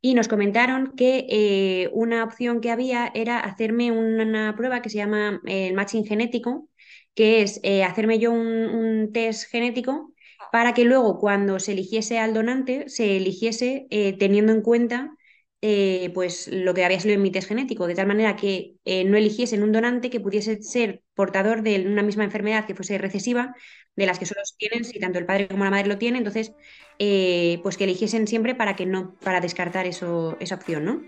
y nos comentaron que eh, una opción que había era hacerme una, prueba que se llama el matching genético, que es hacerme yo un, test genético para que luego cuando se eligiese al donante se eligiese teniendo en cuenta eh, pues lo que había salido en mi test genético, de tal manera que eh, no eligiesen un donante que pudiese ser portador de una misma enfermedad que fuese recesiva, de las que solo tienen si tanto el padre como la madre lo tienen, entonces eh, pues que eligiesen siempre para que no, para descartar eso, esa opción, ¿no?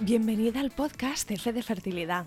Bienvenida al podcast de de Fertilidad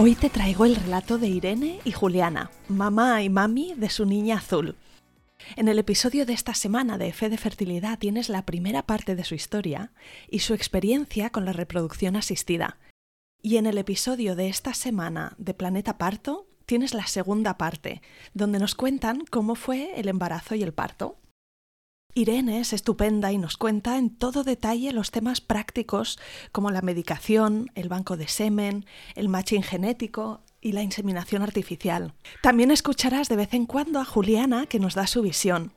Hoy te traigo el relato de Irene y Juliana, mamá y mami de su niña azul. En el episodio de esta semana de Fe de Fertilidad tienes la primera parte de su historia y su experiencia con la reproducción asistida. Y en el episodio de esta semana de Planeta Parto tienes la segunda parte, donde nos cuentan cómo fue el embarazo y el parto. Irene es estupenda y nos cuenta en todo detalle los temas prácticos como la medicación, el banco de semen, el matching genético y la inseminación artificial. También escucharás de vez en cuando a Juliana que nos da su visión.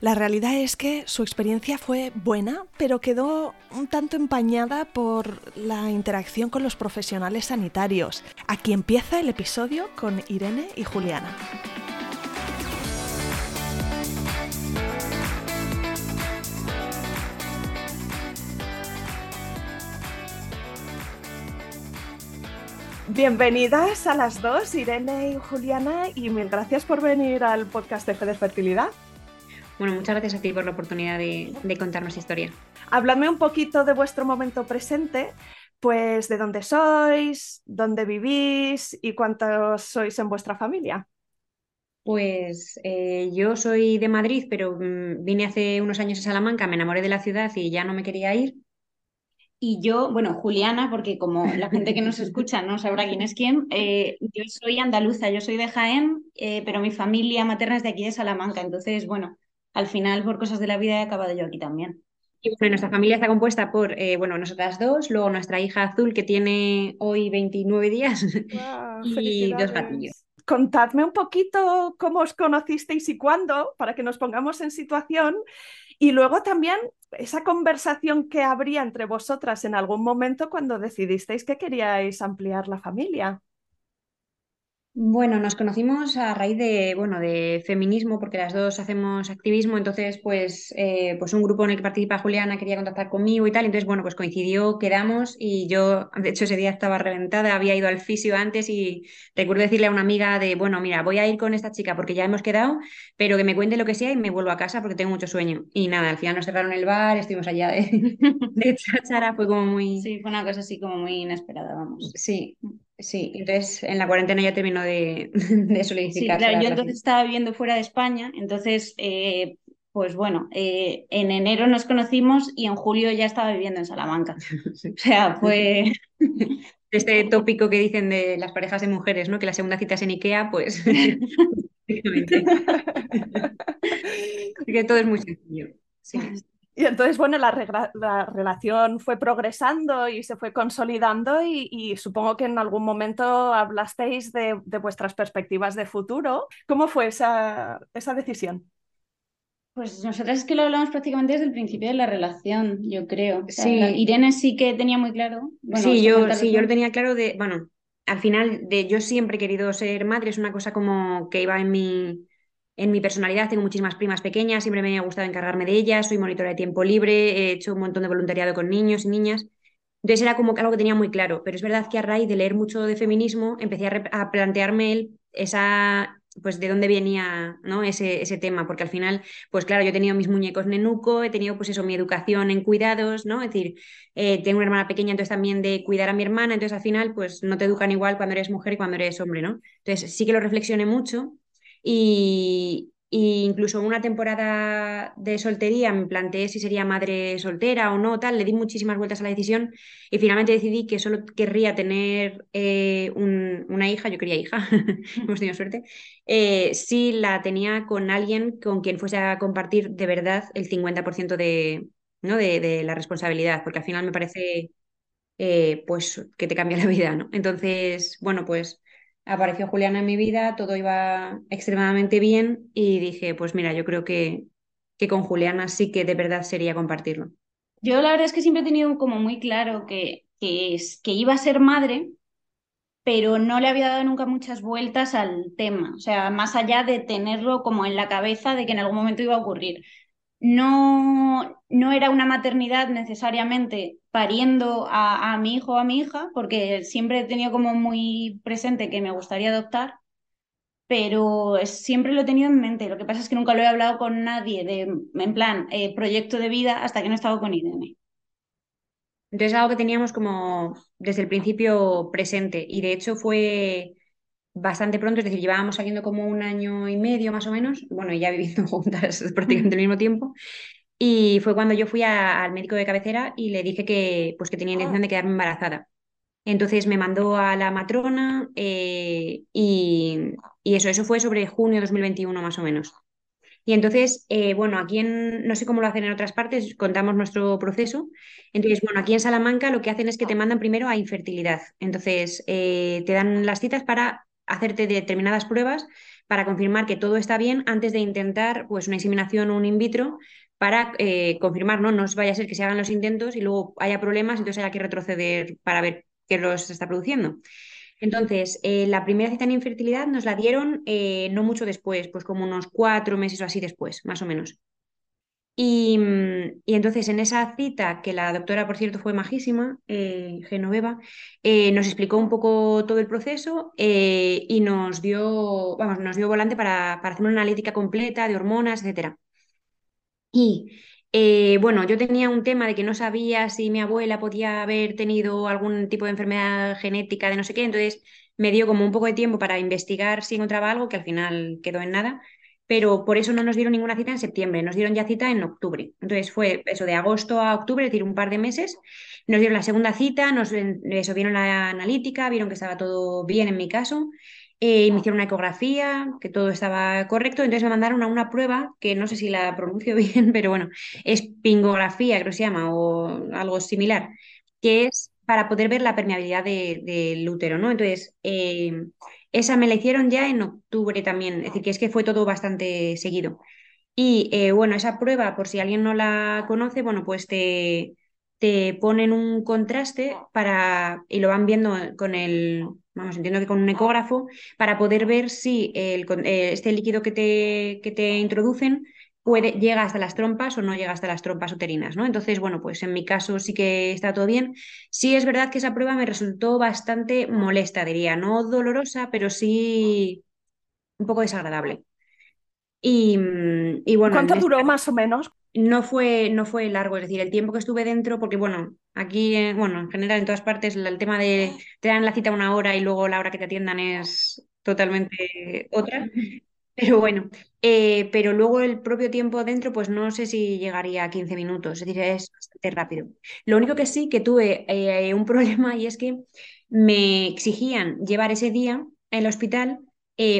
La realidad es que su experiencia fue buena, pero quedó un tanto empañada por la interacción con los profesionales sanitarios. Aquí empieza el episodio con Irene y Juliana. Bienvenidas a las dos, Irene y Juliana, y mil gracias por venir al podcast de Fede Fertilidad. Bueno, muchas gracias a ti por la oportunidad de, de contarnos historia. Habladme un poquito de vuestro momento presente, pues de dónde sois, dónde vivís y cuántos sois en vuestra familia. Pues eh, yo soy de Madrid, pero mm, vine hace unos años a Salamanca, me enamoré de la ciudad y ya no me quería ir. Y yo, bueno, Juliana, porque como la gente que nos escucha no sabrá quién es quién, eh, yo soy andaluza, yo soy de Jaén, eh, pero mi familia materna es de aquí de Salamanca. Entonces, bueno, al final, por cosas de la vida, he acabado yo aquí también. Y bueno, nuestra familia está compuesta por, eh, bueno, nosotras dos, luego nuestra hija azul que tiene hoy 29 días y dos gatillos. Contadme un poquito cómo os conocisteis y cuándo, para que nos pongamos en situación. Y luego también esa conversación que habría entre vosotras en algún momento cuando decidisteis que queríais ampliar la familia. Bueno, nos conocimos a raíz de, bueno, de feminismo, porque las dos hacemos activismo, entonces, pues, eh, pues un grupo en el que participa Juliana quería contactar conmigo y tal, entonces, bueno, pues coincidió, quedamos y yo, de hecho, ese día estaba reventada, había ido al fisio antes y recuerdo decirle a una amiga de, bueno, mira, voy a ir con esta chica porque ya hemos quedado, pero que me cuente lo que sea y me vuelvo a casa porque tengo mucho sueño. Y nada, al final nos cerraron el bar, estuvimos allá de, de chachara, fue como muy... Sí, fue una cosa así como muy inesperada, vamos. Sí. Sí, entonces en la cuarentena ya terminó de, de solidificar. Sí, claro, yo entonces estaba viviendo fuera de España, entonces, eh, pues bueno, eh, en enero nos conocimos y en julio ya estaba viviendo en Salamanca. O sea, fue... Este tópico que dicen de las parejas de mujeres, ¿no? Que la segunda cita es en Ikea, pues... que todo es muy sencillo. Sí. Y entonces, bueno, la, relación fue progresando y se fue consolidando y, supongo que en algún momento hablasteis de, vuestras perspectivas de futuro. ¿Cómo fue esa, esa decisión? Pues nosotras es que lo hablamos prácticamente desde el principio de la relación, yo creo. sí. Irene sí que tenía muy claro. sí, yo, sí, yo lo tenía claro de, bueno, al final de yo siempre he querido ser madre, es una cosa como que iba en mi, en mi personalidad tengo muchísimas primas pequeñas, siempre me ha gustado encargarme de ellas, soy monitora de tiempo libre, he hecho un montón de voluntariado con niños y niñas. Entonces era como algo que tenía muy claro, pero es verdad que a raíz de leer mucho de feminismo empecé a, plantearme esa, pues de dónde venía ¿no? ese, ese tema, porque al final, pues claro, yo he tenido mis muñecos nenuco, he tenido pues eso, mi educación en cuidados, ¿no? Es decir, eh, tengo una hermana pequeña, entonces también de cuidar a mi hermana, entonces al final, pues no te educan igual cuando eres mujer y cuando eres hombre, ¿no? Entonces sí que lo reflexioné mucho y, incluso una temporada de soltería me planteé si sería madre soltera o no, tal, le di muchísimas vueltas a la decisión y finalmente decidí que solo querría tener eh, una hija, yo quería hija, hemos tenido suerte, eh, si la tenía con alguien con quien fuese a compartir de verdad el 50% de, ¿no? de, la responsabilidad, porque al final me parece eh, pues que te cambia la vida, ¿no? Entonces, bueno, pues apareció Juliana en mi vida, todo iba extremadamente bien y dije, pues mira, yo creo que, que con Juliana sí que de verdad sería compartirlo. Yo la verdad es que siempre he tenido como muy claro que, es, que iba a ser madre, pero no le había dado nunca muchas vueltas al tema, o sea, más allá de tenerlo como en la cabeza de que en algún momento iba a ocurrir no, no era una maternidad necesariamente pariendo a, mi hijo o a mi hija, porque siempre he tenido como muy presente que me gustaría adoptar, pero siempre lo he tenido en mente. Lo que pasa es que nunca lo he hablado con nadie de, en plan, eh, proyecto de vida hasta que no he estado con Irene. Entonces, algo que teníamos como desde el principio presente, y de hecho fue bastante pronto, es decir, llevábamos saliendo como un año y medio más o menos, bueno, y ya viviendo juntas prácticamente al mismo tiempo. Y fue cuando yo fui al médico de cabecera y le dije que, pues, que tenía intención de quedarme embarazada. Entonces me mandó a la matrona eh, y, eso, eso fue sobre junio de 2021 más o menos. Y entonces, eh, bueno, aquí en, no sé cómo lo hacen en otras partes, contamos nuestro proceso. Entonces, bueno, aquí en Salamanca lo que hacen es que te mandan primero a infertilidad. Entonces, eh, te dan las citas para hacerte determinadas pruebas para confirmar que todo está bien antes de intentar pues, una inseminación o un in vitro para eh, confirmar, ¿no? No vaya a ser que se hagan los intentos y luego haya problemas, entonces haya que retroceder para ver qué los está produciendo. Entonces, eh, la primera cita en infertilidad nos la dieron eh, no mucho después, pues como unos cuatro meses o así después, más o menos. Mm, y, entonces en esa cita, que la doctora, por cierto, fue majísima, eh, Genoveva, eh, nos explicó un poco todo el proceso eh, y nos dio, vamos, nos dio volante para, para hacer una analítica completa de hormonas, etc. Y bueno, yo tenía un tema de que no sabía si mi abuela podía haber tenido algún tipo de enfermedad genética de no sé qué, entonces me dio como un poco de tiempo para investigar si encontraba algo, que al final quedó en nada pero por eso no nos dieron ninguna cita en septiembre, nos dieron ya cita en octubre. Entonces fue eso de agosto a octubre, es decir, un par de meses. Nos dieron la segunda cita, nos eso, vieron la analítica, vieron que estaba todo bien en mi caso, eh, me hicieron una ecografía, que todo estaba correcto, entonces me mandaron a una prueba, que no sé si la pronuncio bien, pero bueno, es pingografía, creo que se llama, o algo similar, que es para poder ver la permeabilidad del útero, ¿no? Entonces, eh, esa me la hicieron ya en octubre también, es decir, que es que fue todo bastante seguido. Y eh, bueno, esa prueba, por si alguien no la conoce, bueno, pues te, te ponen un contraste para, y lo van viendo con el, vamos, entiendo que con un ecógrafo, para poder ver si el, eh, este líquido que te, que te introducen puede, llega hasta las trompas o no llega hasta las trompas uterinas, ¿no? Entonces, bueno, pues en mi caso sí que está todo bien. Sí es verdad que esa prueba me resultó bastante molesta, diría, no dolorosa, pero sí un poco desagradable. Y, bueno, ¿Cuánto duró más o menos? no fue, no fue largo, es decir, el tiempo que estuve dentro, porque bueno, aquí, eh, bueno, en general en todas partes, el tema de te dan la cita una hora y luego la hora que te atiendan es totalmente otra. Pero bueno, eh, pero luego el propio tiempo dentro, pues no sé si llegaría a 15 minutos, es decir, es bastante rápido. Lo único que sí que tuve eh, un problema y es que me exigían llevar ese día en el hospital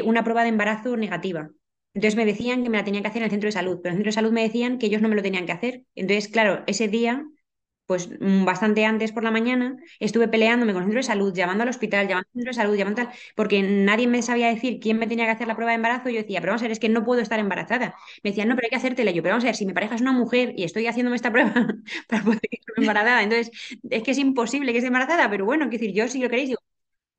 una prueba de embarazo negativa. Entonces me decían que me la tenían que hacer en el centro de salud, pero en el centro de salud me decían que ellos no me lo tenían que hacer. Entonces, claro, ese día, pues mm, bastante antes por la mañana, estuve peleándome con el centro de salud, llamando al hospital, llamando al centro de salud, llamando tal, porque nadie me sabía decir quién me tenía que hacer la prueba de embarazo. Yo decía, pero vamos a ver, es que no puedo estar embarazada. Me decían, no, pero hay que hacértela. Yo, pero vamos a ver, si mi pareja es una mujer y estoy haciéndome esta prueba para poder embarazada, entonces es que es imposible que esté embarazada, pero bueno, quiero decir, yo si lo queréis, digo,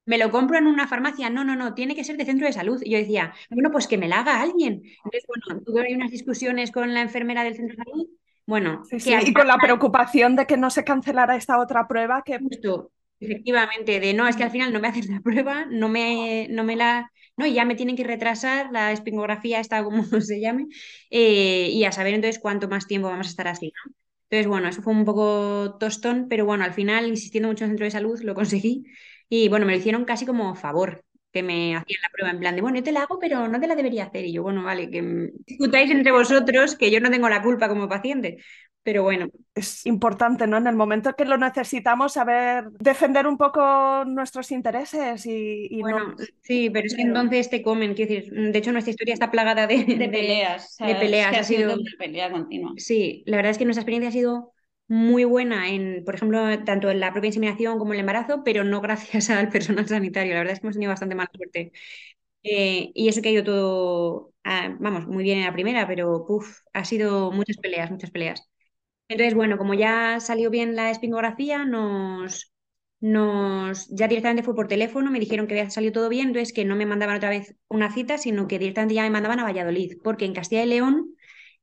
me lo compro en una farmacia, no, no, no, tiene que ser de centro de salud. Y yo decía, bueno, pues que me la haga alguien. Entonces, bueno, tuve unas discusiones con la enfermera del centro de salud. Bueno, y con la preocupación de que no se cancelara esta otra prueba que... Justo, efectivamente, de no, es que al final no me hacen la prueba, no me, no me la... No, y ya me tienen que retrasar la espingografía, esta como se llame, eh, y a saber entonces cuánto más tiempo vamos a estar así, ¿no? Entonces, bueno, eso fue un poco tostón, pero bueno, al final, insistiendo mucho en el centro de salud, lo conseguí. Y bueno, me lo hicieron casi como favor, que me hacían la prueba en plan de, bueno, yo te la hago, pero no te la debería hacer. Y yo, bueno, vale, que discutáis entre vosotros, que yo no tengo la culpa como paciente. Pero bueno. Es importante, ¿no? En el momento que lo necesitamos, saber defender un poco nuestros intereses y, bueno, Sí, pero es que entonces te comen. Quiero decir, de hecho, nuestra historia está plagada de, de peleas. De, peleas. ha sido una pelea continua. Sí, la verdad es que nuestra experiencia ha sido muy buena en, por ejemplo, tanto en la propia inseminación como en el embarazo, pero no gracias al personal sanitario. La verdad es que hemos tenido bastante mala suerte. Eh, y eso que ha ido todo, ah, vamos, muy bien en la primera, pero uf, ha sido muchas peleas, muchas peleas. Entonces, bueno, como ya salió bien la espingografía, nos, nos, ya directamente fue por teléfono, me dijeron que había salido todo bien, entonces que no me mandaban otra vez una cita, sino que directamente ya me mandaban a Valladolid, porque en Castilla y León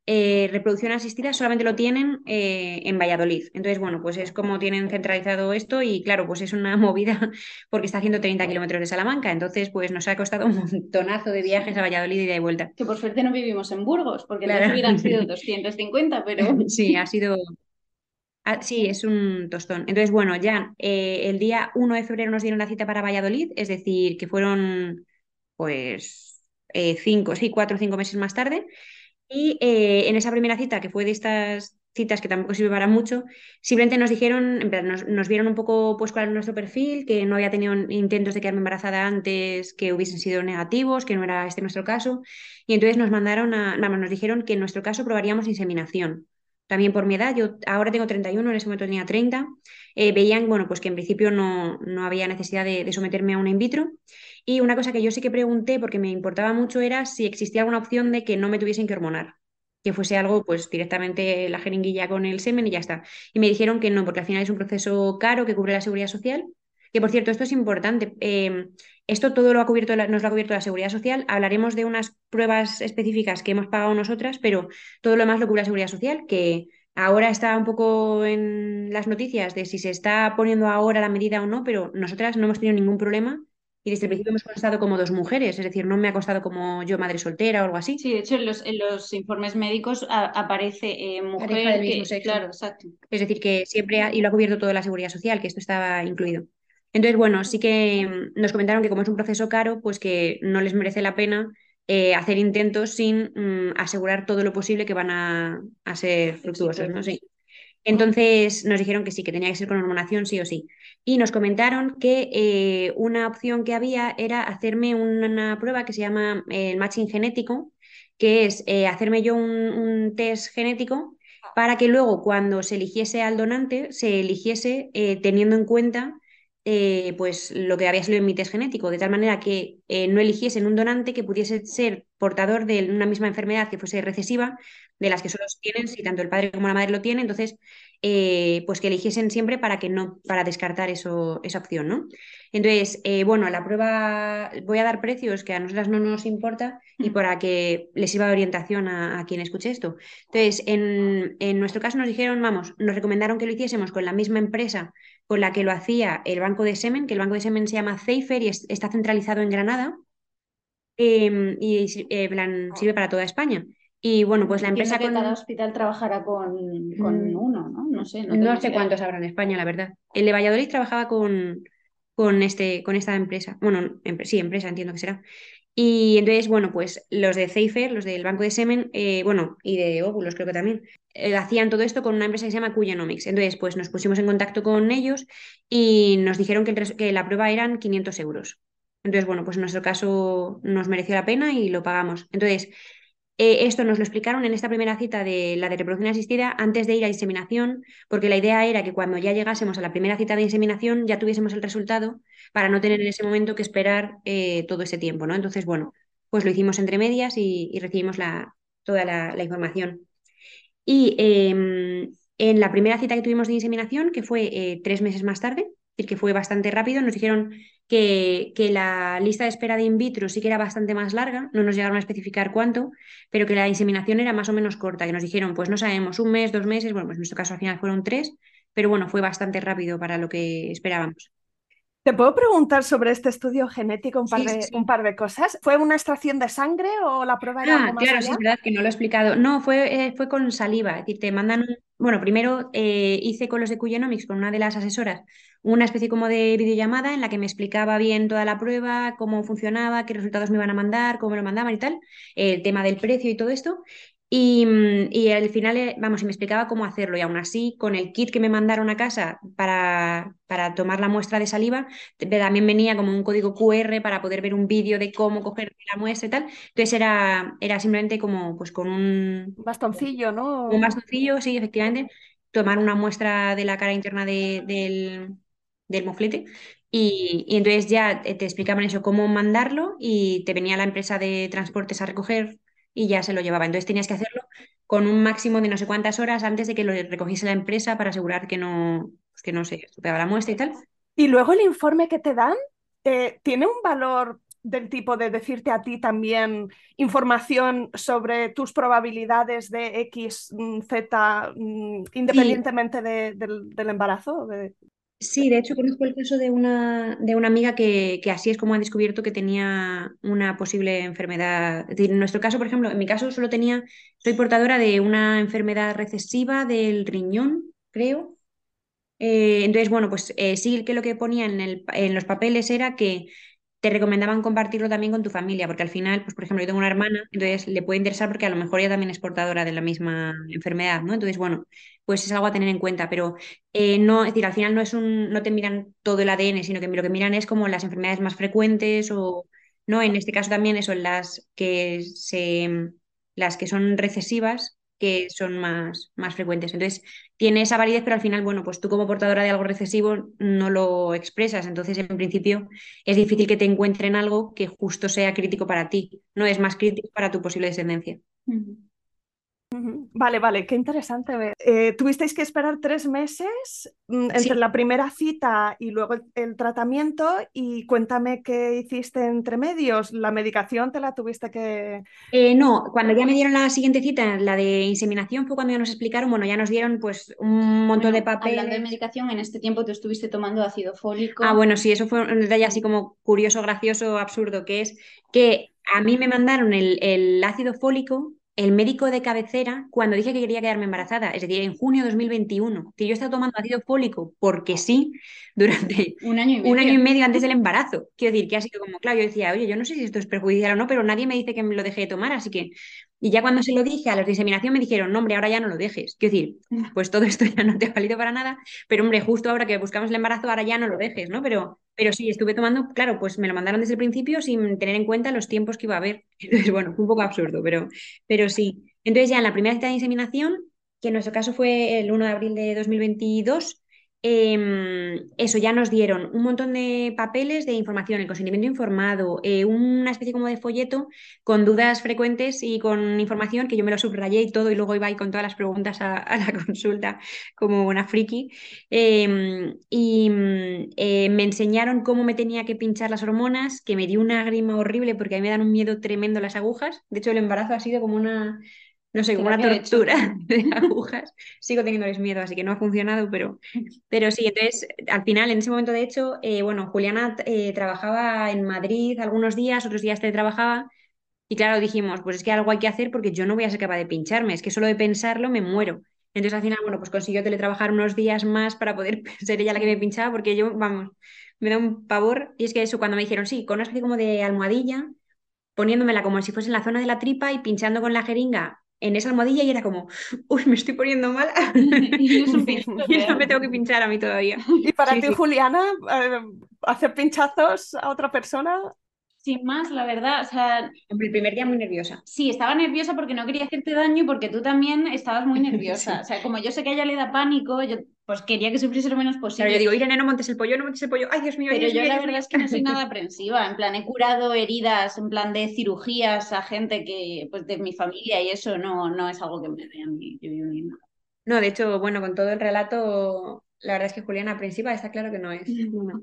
eh, reproducción asistida solamente lo tienen eh, en Valladolid. Entonces, bueno, pues es como tienen centralizado esto y claro, pues es una movida porque está haciendo 30 kilómetros de Salamanca. Entonces, pues nos ha costado un montonazo de viajes a Valladolid y de vuelta. Que por suerte no vivimos en Burgos, porque claro. hubieran sido 250, pero... Sí, ha sido... Ah, sí, es un tostón. Entonces, bueno, ya eh, el día 1 de febrero nos dieron la cita para Valladolid, es decir, que fueron pues cinco, sí, cuatro o cinco meses más tarde. Y eh, en esa primera cita, que fue de estas citas que tampoco sirve para mucho, simplemente nos dijeron, nos, nos, vieron un poco pues cuál era nuestro perfil, que no había tenido intentos de quedarme embarazada antes que hubiesen sido negativos, que no era este nuestro caso. Y entonces nos mandaron a, más nos dijeron que en nuestro caso probaríamos inseminación. También por mi edad, yo ahora tengo 31, en ese momento tenía 30. Eh, veían, bueno, pues que en principio no, no había necesidad de, someterme a una in vitro. Y una cosa que yo sí que pregunté, porque me importaba mucho, era si existía alguna opción de que no me tuviesen que hormonar, que fuese algo, pues directamente la jeringuilla con el semen y ya está. Y me dijeron que no, porque al final es un proceso caro que cubre la seguridad social. Que por cierto, esto es importante. Em, esto todo lo ha cubierto, nos lo ha cubierto la seguridad social. Hablaremos de unas pruebas específicas que hemos pagado nosotras, pero todo lo demás lo cubre la seguridad social, que ahora está un poco en las noticias de si se está poniendo ahora la medida o no, pero nosotras no hemos tenido ningún problema y desde el principio hemos constado como dos mujeres, es decir, no me ha costado como yo madre soltera o algo así. Sí, de hecho en los, en los informes médicos aparece eh, mujer del mismo sexo. Claro, exacto. Es decir, que siempre, ha, y lo ha cubierto toda la seguridad social, que esto estaba incluido. Entonces, bueno, sí que mm, nos comentaron que como es un proceso caro, pues que no les merece la pena eh, hacer intentos sin mm, asegurar todo lo posible que van a, a ser fructuosos, ¿no? Sí. Entonces nos dijeron que sí, que tenía que ser con hormonación sí o sí. Y nos comentaron que eh, una opción que había era hacerme una, prueba que se llama el matching genético, que es eh, hacerme yo un, test genético para que luego cuando se eligiese al donante se eligiese eh, teniendo en cuenta pues lo que había salido en mi test genético, de tal manera que no eligiesen un donante que pudiese ser portador de una misma enfermedad que fuese recesiva, de las que solo tienen si tanto el padre como la madre lo tienen, entonces eh, pues que eligiesen siempre para que no, para descartar eso, esa opción, ¿no? Entonces, eh, bueno, la prueba voy a dar precios que a nosotras no nos importa y mm. para que les sirva de orientación a, quien escuche esto. Entonces, en, en, nuestro caso nos dijeron, vamos, nos recomendaron que lo hiciésemos con la misma empresa con la que lo hacía el banco de semen, que el banco de semen se llama Zeifer y está centralizado en Granada em, y eh, sirve para toda España. Y bueno, pues la empresa que con... cada hospital trabajará con, con Mm, uno, ¿no? No sé. No, sé cuántos habrá en España, la verdad. El de Valladolid trabajaba con, con, este, con esta empresa. Bueno, sí, empresa, entiendo que será. Y entonces, bueno, pues los de Ceifer, los del banco de semen, eh, bueno, y de óvulos creo que también, eh, hacían todo esto con una empresa que se llama Cuyanomics. Entonces, pues nos pusimos en contacto con ellos y nos dijeron que, que la prueba eran 500 euros. Entonces, bueno, pues en nuestro caso nos mereció la pena y lo pagamos. Entonces, eh, esto nos lo explicaron en esta primera cita de la de reproducción asistida antes de ir a inseminación, porque la idea era que cuando ya llegásemos a la primera cita de inseminación ya tuviésemos el resultado para no tener en ese momento que esperar eh, todo ese tiempo, ¿no? Entonces, bueno, pues lo hicimos entre medias y, recibimos la, toda la, la información. Y em, en la primera cita que tuvimos de inseminación, que fue eh, tres meses más tarde, es decir, que fue bastante rápido, nos dijeron que, la lista de espera de in vitro sí que era bastante más larga, no nos llegaron a especificar cuánto, pero que la inseminación era más o menos corta, que nos dijeron, pues no sabemos, un mes, dos meses, bueno, pues en nuestro caso al final fueron tres, pero bueno, fue bastante rápido para lo que esperábamos. ¿Te puedo preguntar sobre este estudio genético un par Sí, de, sí. un par de cosas? ¿Fue una extracción de sangre o la prueba era Ah, algo más claro, sí, es verdad que no lo he explicado. No, fue, eh, fue con saliva, es decir, te mandan, un- bueno, primero eh, hice con los de Cuyanomics, con una de las asesoras, una especie como de videollamada en la que me explicaba bien toda la prueba, cómo funcionaba, qué resultados me iban a mandar, cómo me lo mandaban y tal, el tema del precio y todo esto. Y, mm, y al final, eh, vamos, y me explicaba cómo hacerlo. Y aún así, con el kit que me mandaron a casa para, para tomar la muestra de saliva, también venía como un código QR para poder ver un vídeo de cómo coger la muestra y tal. Entonces era, era simplemente como pues con un, Un bastoncillo, un ¿no? bastoncillo, sí, efectivamente, tomar una muestra de la cara interna de- del, del moflete. Y, y entonces ya te te explicaban eso, cómo mandarlo y te venía la empresa de transportes a recoger y ya se lo llevaba. Entonces tenías que hacerlo con un máximo de no sé cuántas horas antes de que lo recogiese la empresa para asegurar que no, pues que no se estropeaba la muestra y tal. Y luego el informe que te dan, eh, ¿tiene un valor del tipo de decirte a ti también información sobre tus probabilidades de X, mm, Z, mm, independientemente de- del, del embarazo? De- Sí, de hecho conozco el caso de una, de una amiga que, que así es como ha descubierto que tenía una posible enfermedad. En nuestro caso, por ejemplo, en mi caso solo tenía, soy portadora de una enfermedad recesiva del riñón, creo. Eh, entonces, bueno, pues eh, sí que lo que ponía en, el, en los papeles era que te recomendaban compartirlo también con tu familia, porque al final, pues por ejemplo, yo tengo una hermana, entonces le puede interesar porque a lo mejor ella también es portadora de la misma enfermedad, ¿no? Entonces, bueno, pues es algo a tener en cuenta, pero eh, no, es decir, al final no es un, no te miran todo el ADN, sino que lo que miran es como las enfermedades más frecuentes o, ¿no? En este caso también eso, las que se, las que son recesivas, que son más, más frecuentes. Entonces, tiene esa validez, pero al final, bueno, pues tú como portadora de algo recesivo no lo expresas, entonces en principio es difícil que te encuentren algo que justo sea crítico para ti, no es más crítico para tu posible descendencia. Vale, vale, qué interesante. Eh, tuvisteis que esperar tres meses mm, entre Sí. la primera cita y luego el, el tratamiento y cuéntame qué hiciste entre medios. ¿La medicación te la tuviste que... Eh, no, cuando ya me dieron la siguiente cita, la de inseminación, fue cuando ya nos explicaron, bueno, ya nos dieron pues un montón de Bueno, hablando de medicación, en este tiempo tú estuviste tomando ácido fólico. Ah, bueno, sí, eso fue un detalle así como curioso, gracioso, absurdo, que es que a mí me mandaron el, el ácido fólico, el médico de cabecera, cuando dije que quería quedarme embarazada, es decir, en junio de 2021, que yo estaba tomando ácido fólico porque sí, durante Un año y medio. un año y medio antes del embarazo. Quiero decir, que ha sido como, claro, yo decía, oye, yo no sé si esto es perjudicial o no, pero nadie me dice que me lo deje de tomar, así que... Y ya cuando se lo dije a los de inseminación me dijeron, no, hombre, ahora ya no lo dejes. Quiero decir, pues todo esto ya no te ha valido para nada, pero hombre, justo ahora que buscamos el embarazo, ahora ya no lo dejes, ¿no? Pero, pero sí, estuve tomando, claro, pues me lo mandaron desde el principio sin tener en cuenta los tiempos que iba a haber. Entonces, bueno, fue un poco absurdo, pero, pero sí. Entonces ya en la primera cita de inseminación, que en nuestro caso fue el 1 de abril de 2022, em, eso ya nos dieron un montón de papeles de información, el consentimiento informado, eh, una especie como de folleto con dudas frecuentes y con información que yo me lo subrayé y todo y luego iba con todas las preguntas a, a la consulta como una friki. Em, y mm, eh, me enseñaron cómo me tenía que pinchar las hormonas, que me dio una grima horrible porque a mí me dan un miedo tremendo las agujas. De hecho, el embarazo ha sido como una, no sé, como una tortura de agujas. Sigo teniéndoles miedo, así que no ha funcionado, pero, pero sí, entonces al final, en ese momento, de hecho, eh, bueno, Juliana eh, trabajaba en Madrid algunos días, otros días teletrabajaba. Y claro, dijimos, pues es que algo hay que hacer porque yo no voy a ser capaz de pincharme, es que solo de pensarlo me muero. Entonces al final, bueno, pues consiguió teletrabajar unos días más para poder ser ella la que me pinchaba porque yo, vamos, me da un pavor. Y es que eso, cuando me dijeron, sí, con una especie como de almohadilla, poniéndomela como si fuese en la zona de la tripa y pinchando con la jeringa en esa almohadilla y era como, uy, me estoy poniendo mal. Y eso me tengo que pinchar a mí todavía. Y para Sí, ti, sí. Juliana, eh, hacer pinchazos a otra persona. Sin más, la verdad, o sea, el primer día muy nerviosa. sí, estaba nerviosa porque no quería hacerte daño y porque tú también estabas muy nerviosa. Sí. O sea, como yo sé que a ella le da pánico, yo pues quería que sufriese lo menos posible. yo digo, Irene, no montes el pollo, no montes el pollo. Ay, Dios mío, Pero Dios yo la Dios verdad es que no soy nada aprensiva. En plan, he curado heridas, en plan de cirugías a gente que, pues de mi familia y eso no, no es algo que me dé a mí. Yo- yo- yo- No, de hecho, bueno, con todo el relato, la verdad es que Juliana aprensiva está claro que no es. No.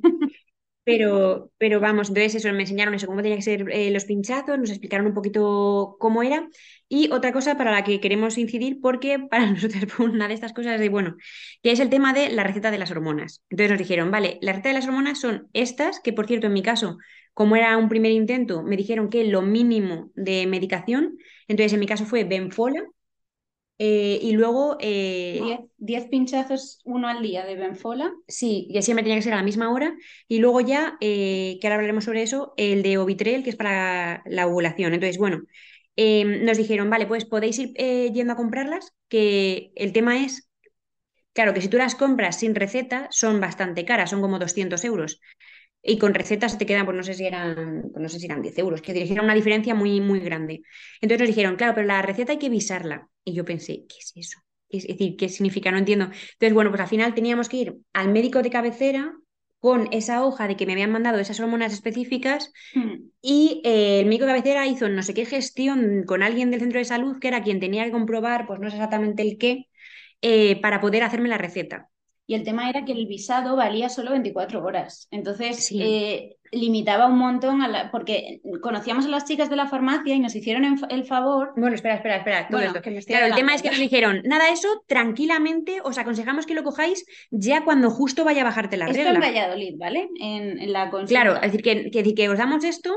Pero, pero vamos, entonces eso, me enseñaron eso, cómo tenían que ser eh, los pinchazos, nos explicaron un poquito cómo era. Y otra cosa para la que queremos incidir, porque para nosotros fue una de estas cosas de, bueno, que es el tema de la receta de las hormonas. Entonces nos dijeron, vale, la receta de las hormonas son estas, que por cierto, en mi caso, como era un primer intento, me dijeron que lo mínimo de medicación, entonces en mi caso fue Benfola, eh, y luego... eh, Diez, diez pinchazos, uno al día de Benfola. Sí, y siempre tenía que ser a la misma hora. Y luego ya, eh, que ahora hablaremos sobre eso, el de Ovitrel, que es para la ovulación. Entonces, bueno, eh, nos dijeron, vale, pues podéis ir eh, yendo a comprarlas, que el tema es, claro, que si tú las compras sin receta, son bastante caras, son como 200 euros. Y con receta se te quedan, pues no sé si eran, pues no sé si eran 10 euros, que era una diferencia muy, muy grande. Entonces nos dijeron, claro, pero la receta hay que visarla. Y yo pensé, ¿qué es eso? Es decir, ¿qué significa? No entiendo. Entonces, bueno, pues al final teníamos que ir al médico de cabecera con esa hoja de que me habían mandado esas hormonas específicas Hmm. y eh, el médico de cabecera hizo no sé qué gestión con alguien del centro de salud que era quien tenía que comprobar, pues no sé exactamente el qué, eh, para poder hacerme la receta. Y el tema era que el visado valía solo 24 horas. Entonces, Sí. eh, limitaba un montón, a la... porque conocíamos a las chicas de la farmacia y nos hicieron el favor. Bueno, espera, espera, espera. todo Bueno, esto. que me estoy Claro, el tema es que nos dijeron, nada, eso tranquilamente, os aconsejamos que lo cojáis ya cuando justo vaya a bajarte la Esto en. Valladolid, ¿vale? En, en la consulta. Claro, es decir, que, que, que os damos esto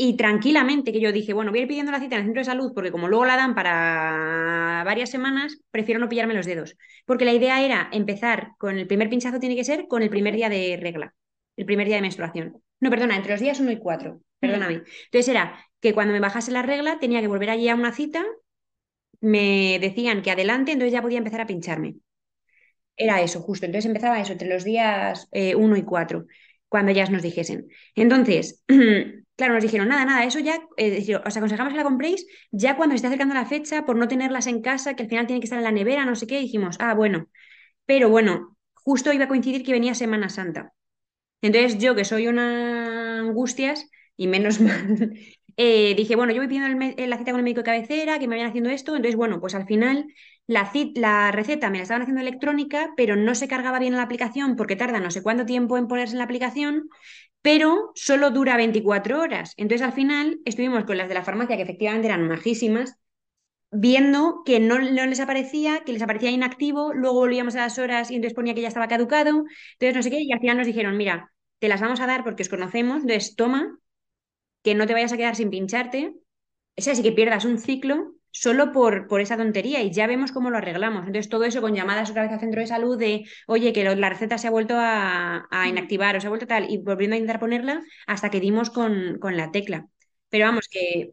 y tranquilamente, que yo dije, bueno, voy a ir pidiendo la cita en el centro de salud porque como luego la dan para varias semanas, prefiero no pillarme los dedos. Porque la idea era empezar con el primer pinchazo, tiene que ser con el primer día de regla, el primer día de menstruación. No, perdona, entre los días 1 y 4, perdóname. Entonces era que cuando me bajase la regla tenía que volver allí a una cita, me decían que adelante, entonces ya podía empezar a pincharme. Era eso, justo. Entonces empezaba eso, entre los días 1 y 4, cuando ya nos dijesen. Entonces, claro, nos dijeron, nada, nada, eso ya, eh, os aconsejamos que la compréis ya cuando se esté acercando la fecha, por no tenerlas en casa, que al final tiene que estar en la nevera, no sé qué. Dijimos, ah, bueno. Pero bueno, justo iba a coincidir que venía Semana Santa. Entonces yo, que soy una angustias, y menos mal, eh, dije, bueno, yo voy pidiendo me- la cita con el médico de cabecera, que me vayan haciendo esto. Entonces, bueno, pues al final la, la receta me la estaban haciendo electrónica, pero no se cargaba bien en la aplicación porque tarda no sé cuánto tiempo en ponerse en la aplicación, pero solo dura 24 horas. Entonces, al final estuvimos con las de la farmacia, que efectivamente eran majísimas, viendo que no, no les aparecía, que les aparecía inactivo, luego volvíamos a las horas y entonces ponía que ya estaba caducado, entonces no sé qué, y al final nos dijeron, mira, te las vamos a dar porque os conocemos, entonces toma, que no te vayas a quedar sin pincharte, o sea, que pierdas un ciclo solo por, por esa tontería y ya vemos cómo lo arreglamos. Entonces todo eso con llamadas otra vez al centro de salud de, oye, que lo- la receta se ha vuelto a, a inactivar o se ha vuelto tal, y volviendo a intentar ponerla hasta que dimos con, con la tecla. Pero vamos, que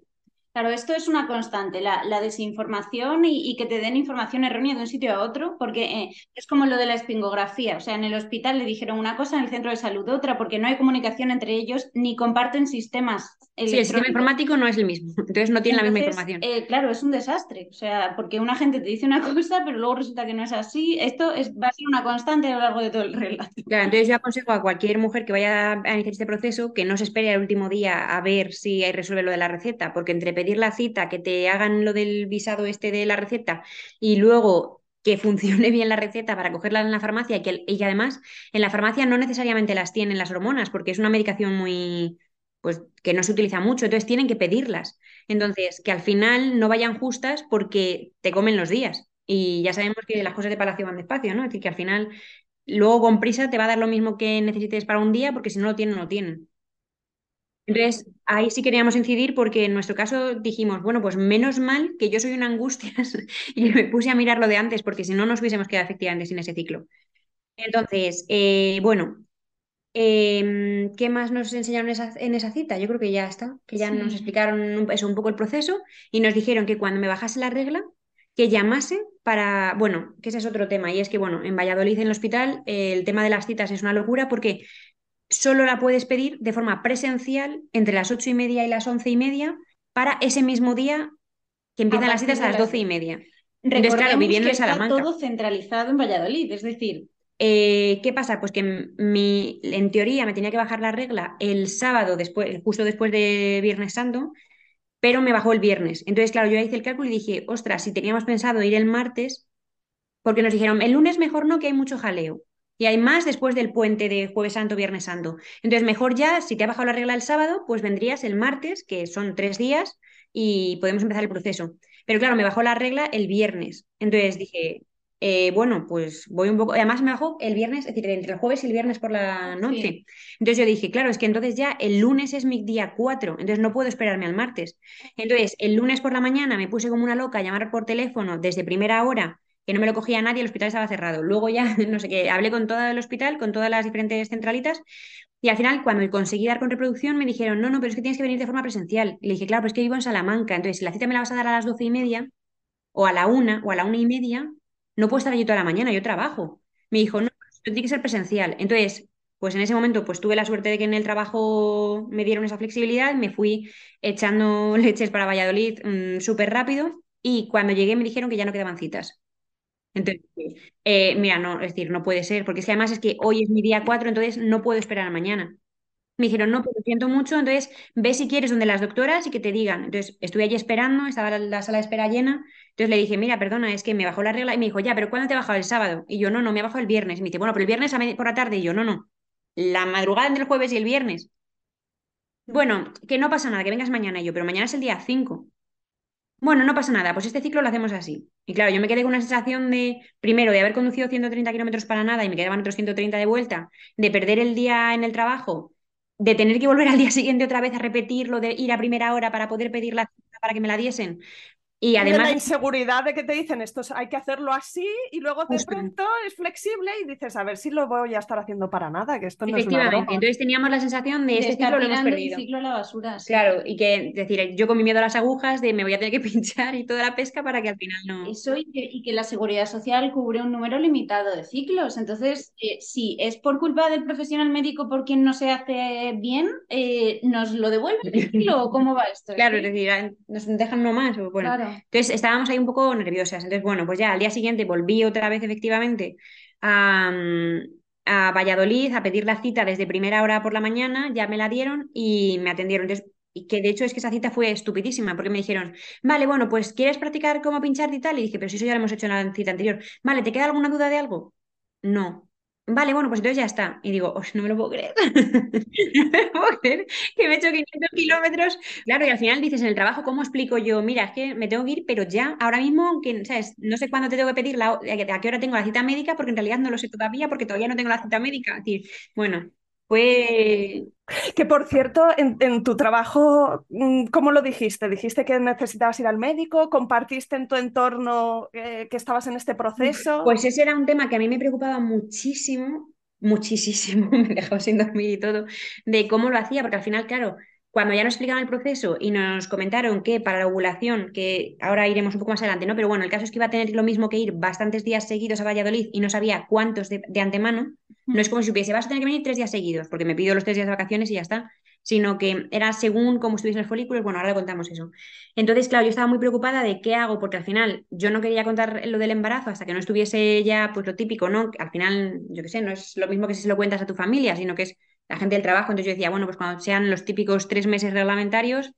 Claro, esto es una constante, la, la desinformación y, y que te den información errónea de un sitio a otro, porque eh, es como lo de la espingografía. O sea, en el hospital le dijeron una cosa, en el centro de salud otra, porque no hay comunicación entre ellos ni comparten sistemas sí, el sistema informático no es el mismo, entonces no tiene la misma información. eh, claro, es un desastre. O sea, porque una gente te dice una cosa, pero luego resulta que no es así. Esto es, va a ser una constante a lo largo de todo el relato. Claro, entonces yo aconsejo a cualquier mujer que vaya a iniciar este proceso que no se espere al último día a ver si hay resuelve lo de la receta, porque entre pedir la cita, que te hagan lo del visado este de la receta y luego que funcione bien la receta para cogerla en la farmacia y que, y que además en la farmacia no necesariamente las tienen las hormonas, porque es una medicación muy, pues que no se utiliza mucho, entonces tienen que pedirlas. Entonces, que al final no vayan justas porque te comen los días. Y ya sabemos que las cosas de palacio van despacio, ¿no? Es decir, que al final luego con prisa te va a dar lo mismo que necesites para un día, porque si no lo tienen, no lo tienen. Entonces, ahí sí queríamos incidir porque en nuestro caso dijimos, bueno, pues menos mal que yo soy una angustia y me puse a mirarlo de antes porque si no nos hubiésemos quedado efectivamente sin ese ciclo. Entonces, eh, bueno, em, ¿qué más nos enseñaron en esa cita? Yo creo que ya está, que ya nos explicaron eso, un poco el proceso y nos dijeron que cuando me bajase la regla, que llamase para, bueno, que ese es otro tema, y es que, bueno, en Valladolid, en el hospital, el tema de las citas es una locura porque solo la puedes pedir de forma presencial entre las ocho y media y las once y media para ese mismo día que empiezan las citas a las doce y media. Entonces, claro, viviendo en Salamanca. Está todo centralizado en Valladolid, es decir. Eh, ¿Qué pasa? Pues que en teoría me tenía que bajar la regla el sábado, después, justo después de Viernes Santo, pero me bajó el viernes. Entonces, claro, yo hice el cálculo y dije, ostras, si teníamos pensado ir el martes, porque nos dijeron, el lunes mejor no, que hay mucho jaleo. Y hay más después del puente de Jueves Santo, Viernes Santo. Entonces, mejor ya, si te ha bajado la regla el sábado, pues vendrías el martes, que son tres días, y podemos empezar el proceso. Pero claro, me bajó la regla el viernes. Entonces dije, eh, bueno, pues voy un poco. Además, me bajó el viernes, es decir, entre el jueves y el viernes por la noche. Entonces yo dije, claro, es que entonces ya el lunes es mi día 4, entonces no puedo esperarme al martes. Entonces, el lunes por la mañana me puse como una loca a llamar por teléfono desde primera hora que no me lo cogía nadie, el hospital estaba cerrado. Luego ya, no sé qué, hablé con todo el hospital, con todas las diferentes centralitas, y al final, cuando conseguí dar con reproducción, me dijeron, no, no, pero es que tienes que venir de forma presencial. Y le dije, claro, pues es que vivo en Salamanca, entonces si la cita me la vas a dar a las doce y media, o a la una, o a la una y media, no puedo estar allí toda la mañana, yo trabajo. Me dijo, no, tiene que ser presencial. Entonces, pues en ese momento, pues tuve la suerte de que en el trabajo me dieron esa flexibilidad, me fui echando leches para Valladolid mm, súper rápido, y cuando llegué me dijeron que ya no quedaban citas. Entonces, eh, mira, no, es decir, no puede ser, porque es que además es que hoy es mi día 4, entonces no puedo esperar a mañana. Me dijeron, no, pero siento mucho, entonces ve si quieres donde las doctoras y que te digan. Entonces estuve allí esperando, estaba la, sala de espera llena, entonces le dije, mira, perdona, es que me bajó la regla y me dijo, ya, pero ¿cuándo te ha bajado el sábado? Y yo, no, no, me ha bajado el viernes. Y me dice, bueno, pero el viernes por la tarde, y yo, no, no, la madrugada entre el jueves y el viernes. Bueno, que no pasa nada, que vengas mañana y yo, pero mañana es el día 5. Bueno, no pasa nada, pues este ciclo lo hacemos así. Y claro, yo me quedé con una sensación de, primero, de haber conducido 130 kilómetros para nada y me quedaban otros 130 de vuelta, de perder el día en el trabajo, de tener que volver al día siguiente otra vez a repetirlo, de ir a primera hora para poder pedir la cita para que me la diesen. Y además. la inseguridad de que te dicen esto hay que hacerlo así y luego de pronto es flexible y dices, a ver si lo voy a estar haciendo para nada, que esto no es una Entonces teníamos la sensación de, este ciclo lo hemos perdido. ciclo a la basura. Claro, y que decir, yo con mi miedo a las agujas, de me voy a tener que pinchar y toda la pesca para que al final no. Eso y que, la seguridad social cubre un número limitado de ciclos. Entonces, eh, si es por culpa del profesional médico por quien no se hace bien, eh, ¿nos lo devuelve el ciclo o cómo va esto? Claro, es decir, nos dejan uno más. O, bueno. Claro. Entonces estábamos ahí un poco nerviosas. Entonces, bueno, pues ya al día siguiente volví otra vez efectivamente a, a Valladolid a pedir la cita desde primera hora por la mañana, ya me la dieron y me atendieron. Entonces, y que de hecho es que esa cita fue estupidísima, porque me dijeron, vale, bueno, pues ¿quieres practicar cómo pinchar y tal? Y dije, pero si eso ya lo hemos hecho en la cita anterior. Vale, ¿te queda alguna duda de algo? No. Vale, bueno, pues entonces ya está. Y digo, no me lo puedo creer. no me lo puedo creer que me he hecho 500 kilómetros. Claro, y al final dices en el trabajo, ¿cómo explico yo? Mira, es que me tengo que ir, pero ya, ahora mismo, que, ¿sabes? No sé cuándo te tengo que pedir, la, a qué hora tengo la cita médica, porque en realidad no lo sé todavía, porque todavía no tengo la cita médica. Decir, bueno, fue... Que por cierto, en, tu trabajo, mm, ¿cómo lo dijiste? ¿Dijiste que necesitabas ir al médico? ¿Compartiste en tu entorno eh, que estabas en este proceso? Pues ese era un tema que a mí me preocupaba muchísimo, muchísimo, me dejó sin dormir y todo, de cómo lo hacía, porque al final, claro, cuando ya nos explicaron el proceso y nos comentaron que para la ovulación, que ahora iremos un poco más adelante, ¿no? Pero bueno, el caso es que iba a tener lo mismo que ir bastantes días seguidos a Valladolid y no sabía cuántos de, antemano. No es como si supiese, vas a tener que venir tres días seguidos, porque me pido los tres días de vacaciones y ya está, sino que era según cómo estuviesen los folículos. Bueno, ahora le contamos eso. Entonces, claro, yo estaba muy preocupada de qué hago, porque al final yo no quería contar lo del embarazo hasta que no estuviese ya, pues lo típico, ¿no? Al final, yo qué sé, no es lo mismo que si se lo cuentas a tu familia, sino que es la gente del trabajo, entonces yo decía, bueno, pues cuando sean los típicos tres meses reglamentarios,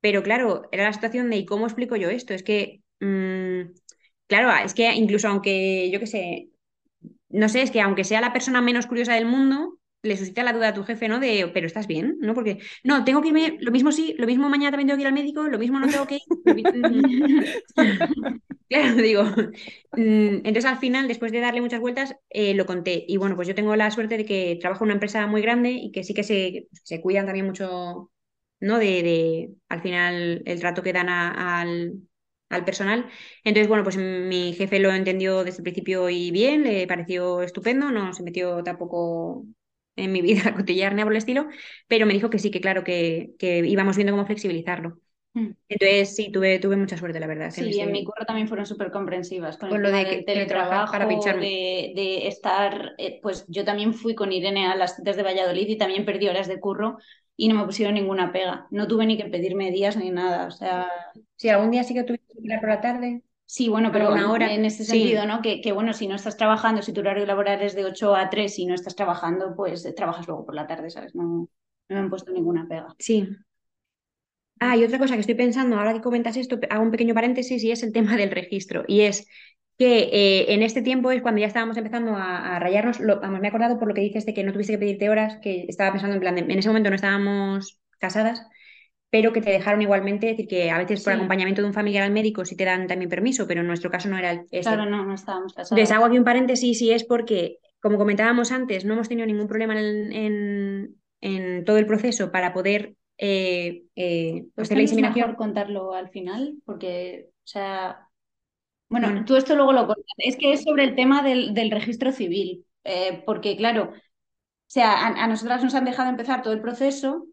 pero claro, era la situación de, ¿y cómo explico yo esto? Es que, mm, claro, es que incluso aunque, yo qué sé, no sé, es que aunque sea la persona menos curiosa del mundo, le suscita la duda a tu jefe, ¿no? De, pero estás bien, ¿no? Porque, no, tengo que irme, lo mismo sí, lo mismo mañana también tengo que ir al médico, lo mismo no tengo que ir. claro, digo. Mm, entonces al final, después de darle muchas vueltas, eh, lo conté. Y bueno, pues yo tengo la suerte de que trabajo en una empresa muy grande y que sí que se, se cuidan también mucho ¿no? De, de al final el trato que dan al, al personal. Entonces, bueno, pues mi jefe lo entendió desde el principio y bien, le pareció estupendo, no se metió tampoco en mi vida cotidiana ni por el estilo, pero me dijo que sí, que claro, que, que íbamos viendo cómo flexibilizarlo. Mm. Entonces, sí, tuve, tuve mucha suerte, la verdad. Sí, ese- en mi curro también fueron súper comprensivas con, Con el lo de que- teletrabajo, para pincharme. de, de estar, eh, pues yo también fui con Irene a las citas de Valladolid y también perdí horas de curro y no me pusieron ninguna pega. No tuve ni que pedirme días ni nada, o sea, Sí, algún día sí que tuve ir por la tarde. sí, bueno, pero hora, en este sí. sentido, ¿no? Que, que bueno, si no estás trabajando, si tu horario laboral es de 8 a 3 y no estás trabajando, pues eh, trabajas luego por la tarde, ¿sabes? No, no me han puesto ninguna pega. Sí. Ah, y otra cosa que estoy pensando, ahora que comentas esto, hago un pequeño paréntesis y es el tema del registro. Y es que eh, en este tiempo es cuando ya estábamos empezando a, a rayarnos. Lo- vamos, me he acordado por lo que dices de que no tuviste que pedirte horas, que estaba pensando en plan, de- en ese momento no estábamos casadas, pero que te dejaron igualmente, es decir, que a veces por Sí. acompañamiento de un familiar al médico sí te dan también permiso, pero en nuestro caso no era el- este. Claro, no, no estábamos casados. Entonces hago aquí un paréntesis y es porque, como comentábamos antes, no hemos tenido ningún problema en, en- en todo el proceso para poder eh, eh, Pues hacer la también es inseminación. mejor contarlo al final, porque, o sea, bueno, Bueno. tú esto luego lo contas. Es que es sobre el tema del, del registro civil, eh, porque claro, o sea, a, a nosotras nos han dejado empezar todo el proceso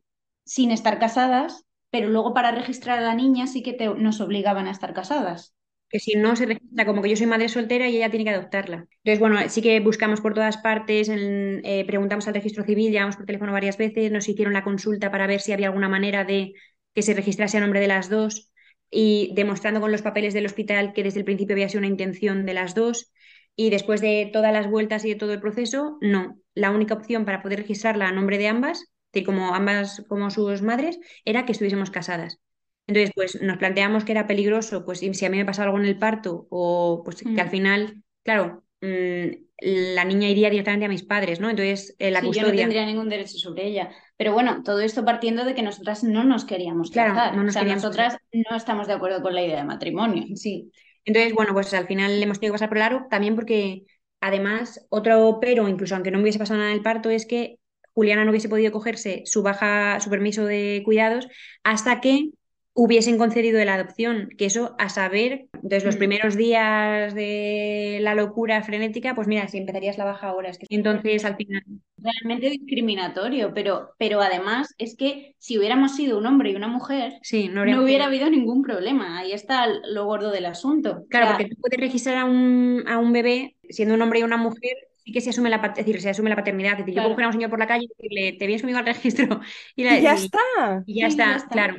sin estar casadas, pero luego para registrar a la niña sí que te- nos obligaban a estar casadas. que si no se registra como que yo soy madre soltera y ella tiene que adoptarla. Entonces, bueno, sí que buscamos por todas partes, en- eh, preguntamos al registro civil, llamamos por teléfono varias veces, nos hicieron la consulta para ver si había alguna manera de que se registrase a nombre de las dos y demostrando con los papeles del hospital que desde el principio había sido una intención de las dos. Y después de todas las vueltas y de todo el proceso, no. La única opción para poder registrarla a nombre de ambas, como ambas como sus madres, era que estuviésemos casadas. Entonces, pues nos planteamos que era peligroso, pues si a mí me pasaba algo en el parto o pues que Mm. al final, claro, mm, la niña iría directamente a mis padres, ¿no? Entonces, eh, la Sí, yo no custodia. tendría ningún derecho sobre ella. Pero bueno, todo esto partiendo de que nosotras no nos queríamos Claro, casar. no nos o sea, queríamos nosotras no estamos de acuerdo con la idea de matrimonio. Sí. Entonces, bueno, pues al final le hemos tenido que pasar por el aro, también porque además, otro pero, incluso aunque no me hubiese pasado nada en el parto, es que Juliana no hubiese podido cogerse su baja, su permiso de cuidados hasta que hubiesen concedido la adopción, que eso a saber, entonces los Mm. primeros días de la locura frenética, pues mira, si empezarías la baja ahora, es que entonces al final, Realmente discriminatorio, pero, pero además es que si hubiéramos sido un hombre y una mujer, sí, no no hubiera habido ningún problema. Ahí está lo gordo del asunto. O Claro, sea, porque tú puedes registrar a un, a un bebé siendo un hombre y una mujer, sí que se asume la, es decir, se asume la paternidad. Es decir, yo puedo coger a un señor por la calle y decirle, te vienes conmigo al registro. Y, la- Y ya y- está. y ya Sí, está, ya está. claro.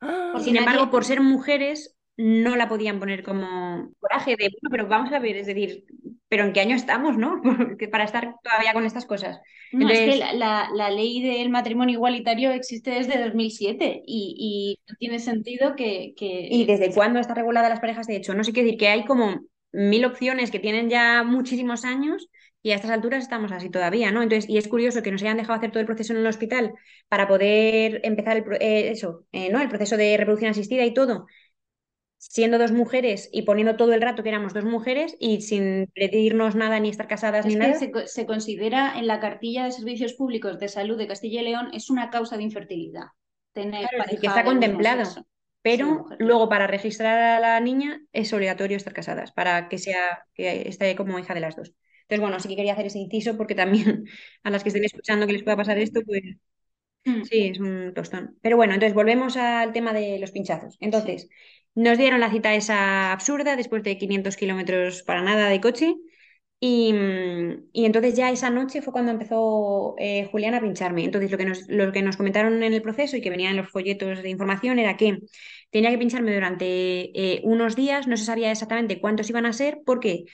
Ah, Sin nadie- embargo, por ser mujeres, no la podían poner como coraje de, bueno, pero vamos a ver, es decir, pero ¿en qué año estamos, no? Para estar todavía con estas cosas. no, es que la- la ley del matrimonio igualitario existe desde 2007 y, y no tiene sentido que, que- ¿Y desde cuándo está regulada las parejas de hecho? No sé qué decir, que hay como mil opciones que tienen ya muchísimos años y a estas alturas estamos así todavía, ¿no? Entonces, y es curioso que nos hayan dejado hacer todo el proceso en el hospital para poder empezar el, eh, eso, eh, ¿no? El proceso de reproducción asistida y todo, siendo dos mujeres y poniendo todo el rato que éramos dos mujeres y sin pedirnos nada ni estar casadas Es ni que nada. se, co- se considera en la cartilla de servicios públicos de salud de Castilla y León es una causa de infertilidad. Tener Claro, pareja que está contemplado. sexo. Pero luego para registrar a la niña es obligatorio estar casadas para que sea que esté como hija de las dos. Entonces, bueno, sí que quería hacer ese inciso porque también a las que estén escuchando que les pueda pasar esto, pues Mm. sí, es un tostón. Pero bueno, entonces volvemos al tema de los pinchazos. Entonces, nos dieron la cita esa absurda después de 500 kilómetros para nada de coche. Y, mm, y entonces ya esa noche fue cuando empezó eh, Julián a pincharme. Entonces lo que nos, lo que nos comentaron en el proceso y que venía en los folletos de información era que tenía que pincharme durante eh, unos días, no se sabía exactamente cuántos iban a ser, porque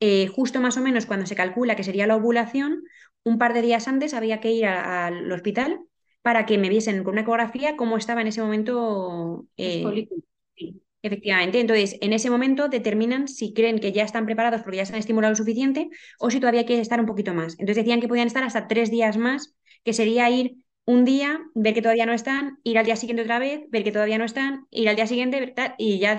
eh, justo más o menos cuando se calcula que sería la ovulación, un par de días antes había que ir al hospital para que me viesen con una ecografía cómo estaba en ese momento eh, sí. Efectivamente, entonces en ese momento determinan si creen que ya están preparados porque ya se han estimulado lo suficiente o si todavía hay que estar un poquito más. Entonces decían que podían estar hasta tres días más, que sería ir un día, ver que todavía no están, ir al día siguiente otra vez, ver que todavía no están, ir al día siguiente y ya.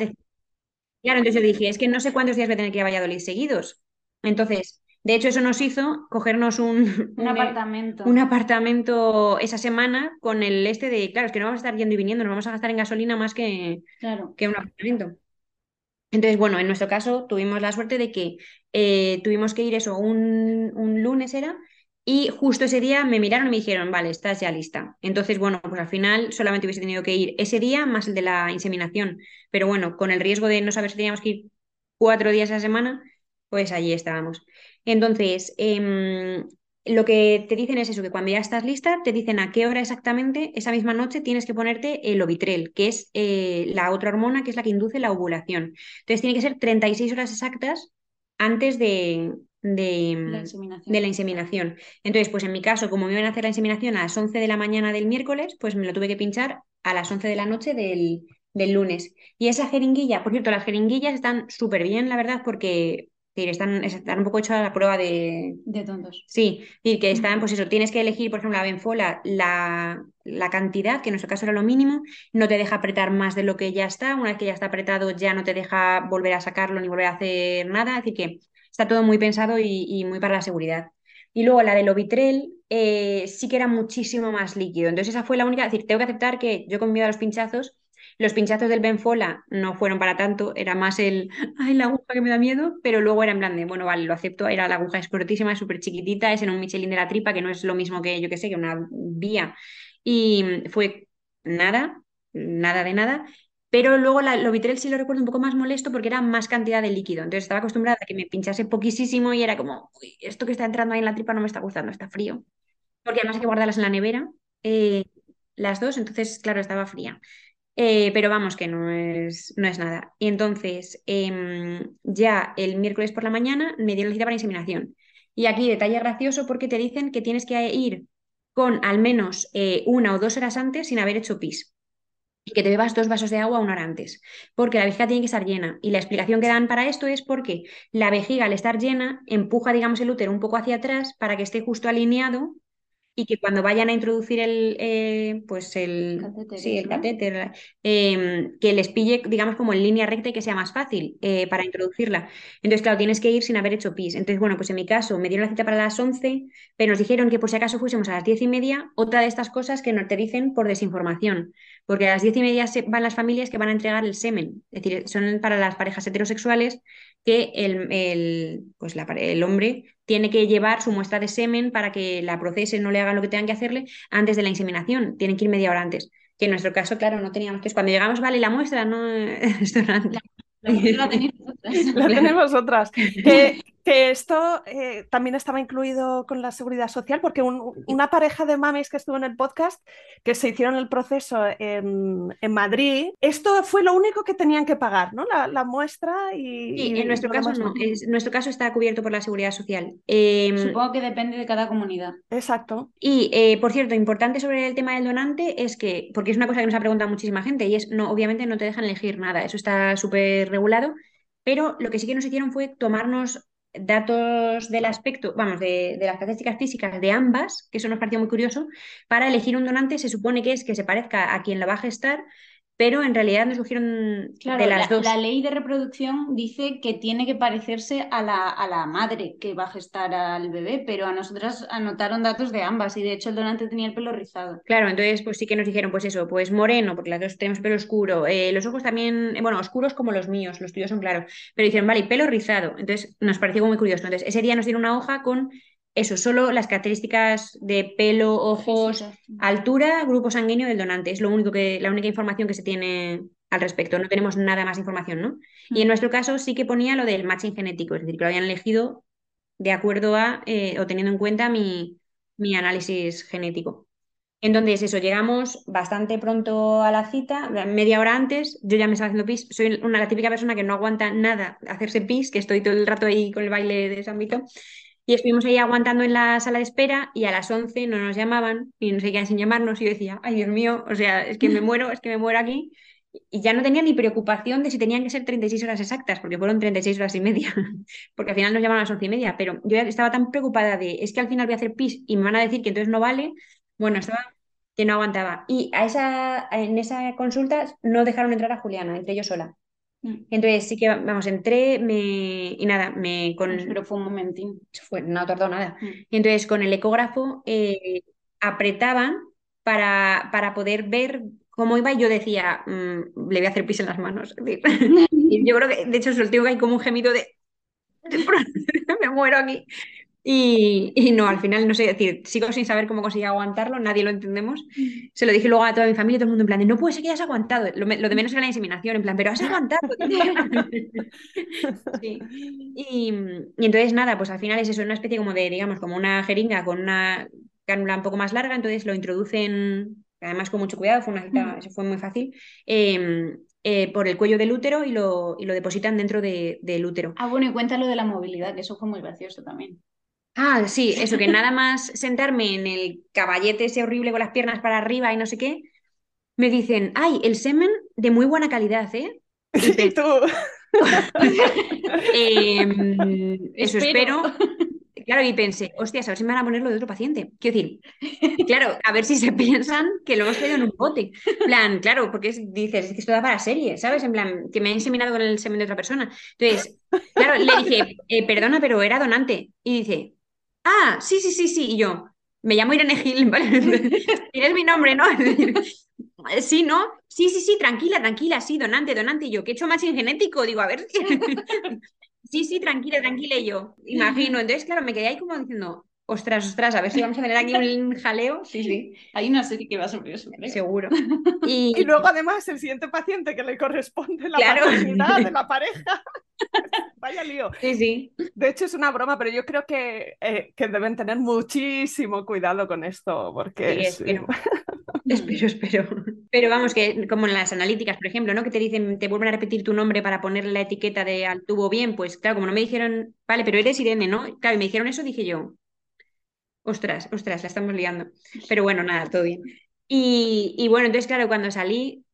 Claro, entonces yo dije, es que no sé cuántos días voy a tener que ir a Valladolid seguidos. Entonces, De hecho, eso nos hizo cogernos un, Un apartamento. un apartamento esa semana con el este de, claro, es que no vamos a estar yendo y viniendo, nos vamos a gastar en gasolina más que, Claro. que un apartamento. Entonces, bueno, en nuestro caso tuvimos la suerte de que eh, tuvimos que ir eso, un, un lunes era, y justo ese día me miraron y me dijeron, vale, estás ya lista. Entonces, bueno, pues al final solamente hubiese tenido que ir ese día más el de la inseminación. Pero bueno, con el riesgo de no saber si teníamos que ir cuatro días a la semana, pues allí estábamos. Entonces, em, lo que te dicen es eso, que cuando ya estás lista, te dicen a qué hora exactamente esa misma noche tienes que ponerte el Ovitrel, que es eh, la otra hormona que es la que induce la ovulación. Entonces, tiene que ser 36 horas exactas antes de, de, La inseminación. de la inseminación. Entonces, pues en mi caso, como me iban a hacer la inseminación a las 11 de la mañana del miércoles, pues me lo tuve que pinchar a las 11 de la noche del, del lunes. Y esa jeringuilla, por cierto, las jeringuillas están súper bien, la verdad, porque que están, están un poco hechas a la prueba de... De tontos. Sí, y que están, pues eso, tienes que elegir, por ejemplo, la benfola, la, la cantidad, que en nuestro caso era lo mínimo, no te deja apretar más de lo que ya está, una vez que ya está apretado ya no te deja volver a sacarlo ni volver a hacer nada, decir que está todo muy pensado y, muy para la seguridad. Y luego la del Ovitrel eh, sí que era muchísimo más líquido. Entonces esa fue la única, es decir, tengo que aceptar que yo con miedo a los pinchazos, los pinchazos del Benfola no fueron para tanto, era más el, ay, la aguja que me da miedo, pero luego era en plan de, bueno, vale, lo acepto, era la aguja es cortísima, es súper chiquitita, es en un Michelin de la tripa, que no es lo mismo que, yo que sé, que una vía. Y fue nada, nada de nada, pero luego la, el Ovitrel sí lo recuerdo un poco más molesto porque era más cantidad de líquido. Entonces estaba acostumbrada a que me pinchase poquísimo y era como, uy, esto que está entrando ahí en la tripa no me está gustando, está frío. Porque además hay que guardarlas en la nevera, eh, las dos, entonces, claro, estaba fría. Eh, pero vamos, que no es, no es nada. Y entonces, em, ya el miércoles por la mañana me dieron la cita para inseminación. Y aquí detalle gracioso porque te dicen que tienes que ir con al menos eh, una o dos horas antes sin haber hecho pis y que te bebas dos vasos de agua una hora antes, porque la vejiga tiene que estar llena. Y la explicación que dan para esto es porque la vejiga al estar llena empuja, digamos, el útero un poco hacia atrás para que esté justo alineado y que cuando vayan a introducir el, eh, pues el, sí, el ¿no? catéter, eh, que les pille, digamos, como en línea recta y que sea más fácil eh, para introducirla. Entonces, claro, tienes que ir sin haber hecho pis. Entonces, bueno, pues en mi caso me dieron la cita para las 11, pero nos dijeron que por si acaso fuésemos a las 10 y media, otra de estas cosas que no te dicen por desinformación, porque a las 10 y media se van las familias que van a entregar el semen, es decir, son para las parejas heterosexuales que el, el, pues la el hombre tiene que llevar su muestra de semen para que la procesen, no le hagan lo que tengan que hacerle antes de la inseminación, tienen que ir media hora antes. Que en nuestro caso, claro, no teníamos que... Cuando llegamos, vale, la muestra, no... Esto era antes. La mujer la tenéis vosotras. La tenemos otras. Que, que esto eh, también estaba incluido con la seguridad social, porque un- una pareja de mamis que estuvo en el podcast, que se hicieron el proceso en, en Madrid, esto fue lo único que tenían que pagar, ¿no? La, la muestra y. Sí, y en nuestro caso no, es- nuestro caso está cubierto por la seguridad social. Em, Supongo que depende de cada comunidad. Exacto. Y, eh, por cierto, importante sobre el tema del donante es que, porque es una cosa que nos ha preguntado muchísima gente, y es, no, obviamente no te dejan elegir nada, eso está súper regulado, pero lo que sí que nos hicieron fue tomarnos datos del aspecto, vamos, de, las características físicas de ambas, que eso nos pareció muy curioso, para elegir un donante se supone que es que se parezca a quien la va a gestar, pero en realidad nos surgieron Claro, de las la, dos. la ley de reproducción dice que tiene que parecerse a la, a la madre que va a gestar al bebé, pero a nosotras anotaron datos de ambas y de hecho el donante tenía el pelo rizado. Claro, entonces pues sí que nos dijeron, pues eso, pues moreno, porque las dos tenemos pelo oscuro, eh, los ojos también, eh, bueno, oscuros como los míos, los tuyos son claros, pero dijeron, vale, pelo rizado, entonces nos pareció muy curioso. Entonces ese día nos dieron una hoja con eso, solo las características de pelo, ojos, altura, grupo sanguíneo del donante, es lo único que, la única información que se tiene al respecto, no tenemos nada más información, ¿no? Y en Mm. nuestro caso sí que ponía lo del matching genético, es decir, que lo habían elegido de acuerdo a, eh, o teniendo en cuenta mi, mi análisis genético. Entonces, eso, llegamos bastante pronto a la cita, media hora antes, yo ya me estaba haciendo pis, soy una la típica persona que no aguanta nada hacerse pis, que estoy todo el rato ahí con el baile de San Vito, y estuvimos ahí aguantando en la sala de espera y a las 11 no nos llamaban y no seguían sin llamarnos y yo decía, ay Dios mío, o sea, es que me muero, es que me muero aquí. Y ya no tenía ni preocupación de si tenían que ser 36 horas exactas, porque fueron 36 horas y media, porque al final nos llamaron a las 11 y media, pero yo ya estaba tan preocupada de, es que al final voy a hacer pis y me van a decir que entonces no vale, bueno, estaba que no aguantaba. Y a esa, en esa consulta no dejaron entrar a Juliana, entré yo sola. Mm. Entonces sí que, vamos, entré me, y nada, me con... Pero fue un momentín. Fue, no tardó nada. Mm. Y entonces con el ecógrafo eh, apretaban para, para poder ver cómo iba y yo decía, mm, le voy a hacer pis en las manos. Es y yo creo que, de hecho, solté que hay como un gemido de... me muero aquí. Y, y no, al final no sé, decir, sigo sin saber cómo conseguí aguantarlo, nadie lo entendemos. Se lo dije luego a toda mi familia, todo el mundo en plan, de, no puede ser que hayas aguantado. Lo, lo de menos era la inseminación, en plan, pero has aguantado. Sí. Y, y entonces nada, pues al final es eso, una especie como de, digamos, como una jeringa con una cánula un poco más larga, entonces lo introducen, además con mucho cuidado, fue una cita, eso fue muy fácil, eh, eh, por el cuello del útero y lo, y lo depositan dentro de- del útero. Ah, bueno, y cuéntalo de la movilidad, que eso fue muy gracioso también. Ah, sí, eso, que nada más sentarme en el caballete ese horrible con las piernas para arriba y no sé qué, me dicen, ay, el semen de muy buena calidad, ¿eh? Y tú, Em, eso Espero. Claro, y pensé, hostias, a ver si me van a ponerlo de otro paciente. Quiero decir, claro, a ver si se piensan que lo hemos traído en un bote. En plan, claro, porque es- dices, es que esto da para serie, ¿sabes? En plan, que me he inseminado con el semen de otra persona. Entonces, claro, le dije, "Eh, perdona, pero era donante. Y dice, ah, sí, sí, sí, sí. Y yo, me llamo Irene Gil, ¿vale? Tienes mi nombre, ¿no? Es Sí, ¿no? Sí, sí, sí, tranquila, tranquila, sí, donante, donante. Y yo, que he hecho matching genético, digo, a ver. Sí, sí, tranquila, tranquila. Y yo, imagino. Entonces, claro, me quedé ahí como diciendo, ostras, ostras, a ver si vamos a tener aquí un jaleo. Sí, sí, Hay una serie que va sobre eso, seguro. Y, y luego además el siguiente paciente que le corresponde la Claro. paternidad de la pareja. Vaya lío. sí, sí. De hecho, es una broma, pero yo creo que, eh, que deben tener muchísimo cuidado con esto, porque Sí, es- espero. Espero, espero. Pero vamos, que como en las analíticas, por ejemplo, ¿no? Que te dicen, te vuelven a repetir tu nombre para ponerle la etiqueta de al tubo bien, pues claro, como no me dijeron, vale, pero eres Irene, ¿no? Claro, y me dijeron eso, dije yo, ostras, ostras, la estamos liando. Pero bueno, nada, todo bien. Y, y bueno, entonces, claro, cuando salí,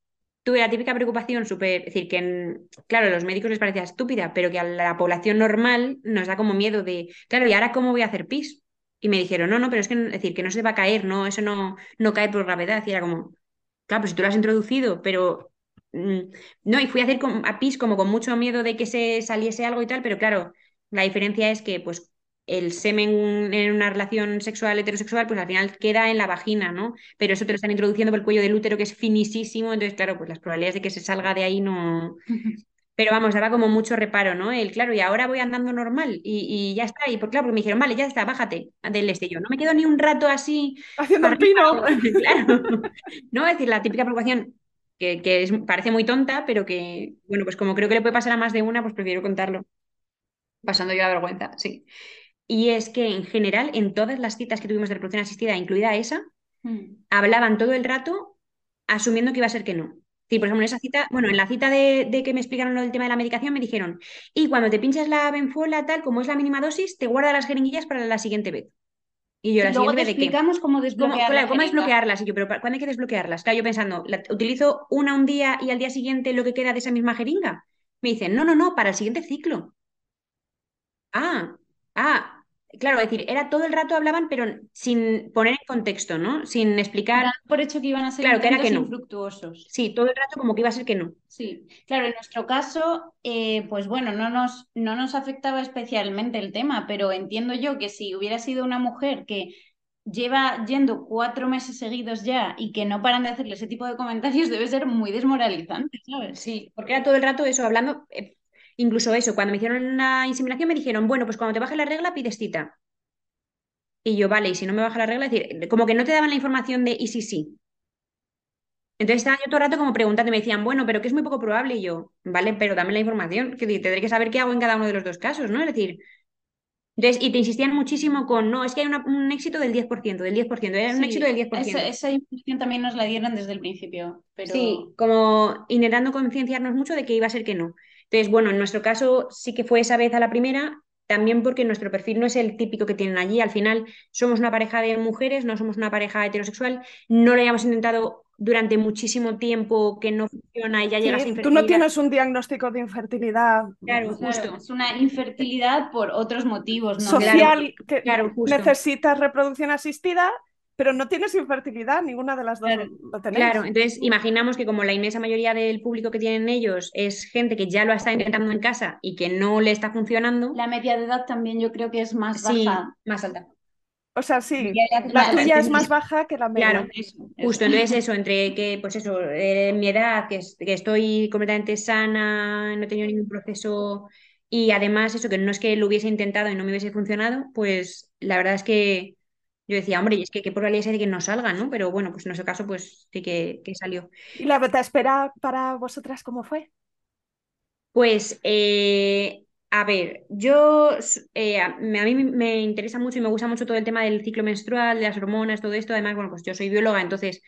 tuve la típica preocupación súper, es decir, que en- claro, a los médicos les parecía estúpida, pero que a la población normal nos da como miedo de, claro, ¿y ahora cómo voy a hacer pis? Y me dijeron, no, no, pero es que, es decir, que no se va a caer, no, eso no, no cae por gravedad. Y era como, claro, pues si tú lo has introducido, pero mm, no, y fui a hacer con- a pis como con mucho miedo de que se saliese algo y tal, pero claro, la diferencia es que pues el semen en una relación sexual heterosexual, pues al final queda en la vagina, ¿no? Pero eso te lo están introduciendo por el cuello del útero, que es finísimo, entonces claro, pues las probabilidades de que se salga de ahí no... Pero vamos, daba como mucho reparo, ¿no? El, claro, y ahora voy andando normal y, y ya está. Y por claro, porque me dijeron, vale, ya está, bájate del este. Y Yo no me quedo ni un rato así haciendo el pino. claro. No, es decir, la típica preocupación que, que es- parece muy tonta, pero que, bueno, pues como creo que le puede pasar a más de una, pues prefiero contarlo. Pasando yo la vergüenza, sí. Y es que en general, en todas las citas que tuvimos de reproducción asistida, incluida esa, Mm. hablaban todo el rato asumiendo que iba a ser que no. Sí, por ejemplo, en esa cita, bueno, en la cita de, de que me explicaron lo del tema de la medicación, me dijeron, y cuando te pinchas la benfuela, tal, como es la mínima dosis, te guarda las jeringuillas para la siguiente vez. Y yo, ¿la Luego siguiente te vez de explicamos cómo ¿Cómo, desbloquear claro, la ¿cómo desbloquearlas? Y yo, pero ¿para- ¿cuándo hay que desbloquearlas? Claro, yo pensando, ¿la- ¿utilizo una un día y al día siguiente lo que queda de esa misma jeringa? Me dicen, no, no, no, para el siguiente ciclo. Ah, ah, claro, es decir, era todo el rato hablaban, pero sin poner en contexto, ¿no? Sin explicar. Por hecho que iban a ser Claro, que era que no. infructuosos. Sí, todo el rato como que iba a ser que no. Sí, claro, en nuestro caso, eh, pues bueno, no nos, no nos afectaba especialmente el tema, pero entiendo yo que si hubiera sido una mujer que lleva yendo cuatro meses seguidos ya y que no paran de hacerle ese tipo de comentarios, debe ser muy desmoralizante, ¿sabes? Sí, porque era todo el rato eso, hablando, eh, incluso eso, cuando me hicieron la inseminación me dijeron, bueno, pues cuando te baje la regla pides cita. Y yo, vale, y si no me baja la regla, es decir, como que no te daban la información de y sí, sí. Entonces estaba yo todo el rato como preguntando, me decían, bueno, pero que es muy poco probable. Y yo, vale, pero dame la información, que tendré que saber qué hago en cada uno de los dos casos, ¿no? Es decir, entonces, y te insistían muchísimo con, no, es que hay una- un éxito del 10%, del 10%, era un éxito del 10%. Esa, esa información también nos la dieron desde el principio, pero Sí, como intentando concienciarnos mucho de que iba a ser que no. Entonces, bueno, en nuestro caso sí que fue esa vez a la primera, también porque nuestro perfil no es el típico que tienen allí. Al final somos una pareja de mujeres, no somos una pareja heterosexual. No lo hayamos intentado durante muchísimo tiempo que no funciona y ya llegas a Sí, tú infertilidad. no tienes un diagnóstico de infertilidad Claro, claro, justo. es una infertilidad por otros motivos, ¿no? social que claro, justo. necesitas reproducción asistida pero no tienes infertilidad, ninguna de las dos claro, lo tenéis. Claro, entonces imaginamos que como la inmensa mayoría del público que tienen ellos es gente que ya lo está intentando en casa y que no le está funcionando. La media de edad también yo creo que es más baja. Sí, más alta. O sea, sí, la, tuya es más baja que la media. Claro, justo, entonces eso, entre que, pues eso, eh, mi edad, que, que estoy completamente sana, no he tenido ningún proceso y además eso, que no es que lo hubiese intentado y no me hubiese funcionado, pues la verdad es que yo decía, hombre, y es que qué probabilidad hay de que no salga, ¿no? Pero bueno, pues en ese caso, pues sí que, que salió. ¿Y la beta espera para vosotras cómo fue? Pues eh, a ver, yo, eh, a mí me interesa mucho y me gusta mucho todo el tema del ciclo menstrual, de las hormonas, todo esto. Además, bueno, pues yo soy bióloga, entonces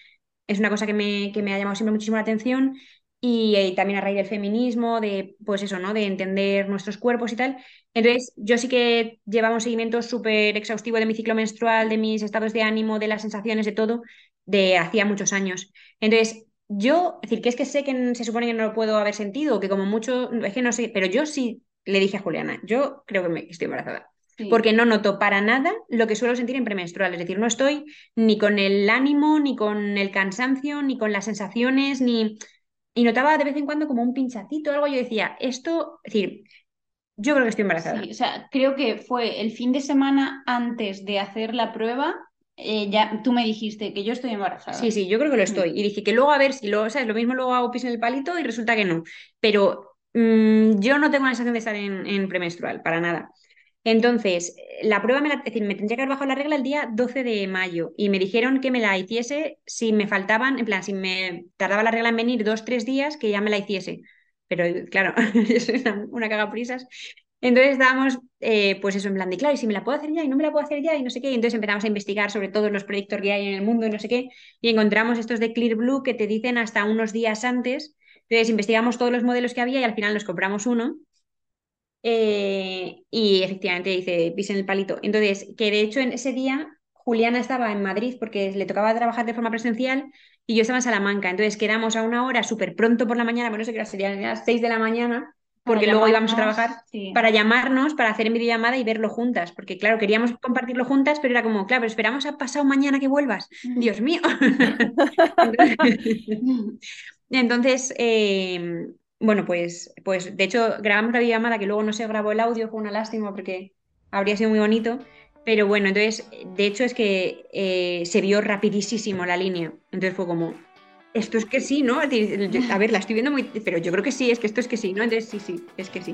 es una cosa que me, que me ha llamado siempre muchísimo la atención y, eh, también a raíz del feminismo, de, pues eso, ¿no? De entender nuestros cuerpos y tal. Entonces, yo sí que llevaba un seguimiento súper exhaustivo de mi ciclo menstrual, de mis estados de ánimo, de las sensaciones, de todo, de hacía muchos años. Entonces, yo, es decir, que es que sé que se supone que no lo puedo haber sentido, que como mucho, es que no sé, pero yo sí le dije a Juliana, yo creo que me, estoy embarazada. Porque no noto para nada lo que suelo sentir en premenstrual. Es decir, no estoy ni con el ánimo, ni con el cansancio, ni con las sensaciones, ni. Y notaba de vez en cuando como un pinchacito o algo. Yo decía, esto. Es decir, yo creo que estoy embarazada. Sí, o sea, creo que fue el fin de semana antes de hacer la prueba. Eh, ya tú me dijiste que yo estoy embarazada. Sí, sí, yo creo que lo estoy. Mm. Y dije que luego a ver si lo, ¿sabes? Lo mismo luego hago pis en el palito y resulta que no. Pero Mm, yo no tengo la sensación de estar en, premenstrual, para nada. Entonces, la prueba me, la, decir, me tendría que haber bajado la regla el día 12 de mayo y me dijeron que me la hiciese si me faltaban, en plan, si me tardaba la regla en venir dos, tres días, que ya me la hiciese. Pero claro, eso es una, una cagaprisas. Entonces estábamos, eh, pues eso, en plan de, claro, y si me la puedo hacer ya y no me la puedo hacer ya y no sé qué. Y entonces empezamos a investigar sobre todos los proyectos que hay en el mundo y no sé qué. Y encontramos estos de Clear Blue que te dicen hasta unos días antes entonces investigamos todos los modelos que había y al final nos compramos uno. Eh, y efectivamente dice pisen el palito. Entonces, que de hecho en ese día Juliana estaba en Madrid porque le tocaba trabajar de forma presencial y yo estaba en Salamanca. Entonces quedamos a una hora súper pronto por la mañana, bueno, no sé qué serían las 6 de la mañana, porque luego íbamos a trabajar para llamarnos, para hacer en videollamada y verlo juntas. Porque claro, queríamos compartirlo juntas, pero era como, claro, pero esperamos a pasado mañana que vuelvas. Dios mío. Entonces, em, bueno, pues, pues de hecho grabamos la videollamada que luego no se grabó el audio, fue una lástima porque habría sido muy bonito. Pero bueno, entonces, de hecho es que eh, se vio rapidísimo la línea. Entonces fue como, esto es que sí, ¿no? A ver, la estoy viendo muy... Pero yo creo que sí, es que esto es que sí, ¿no? Entonces sí, sí, es que sí.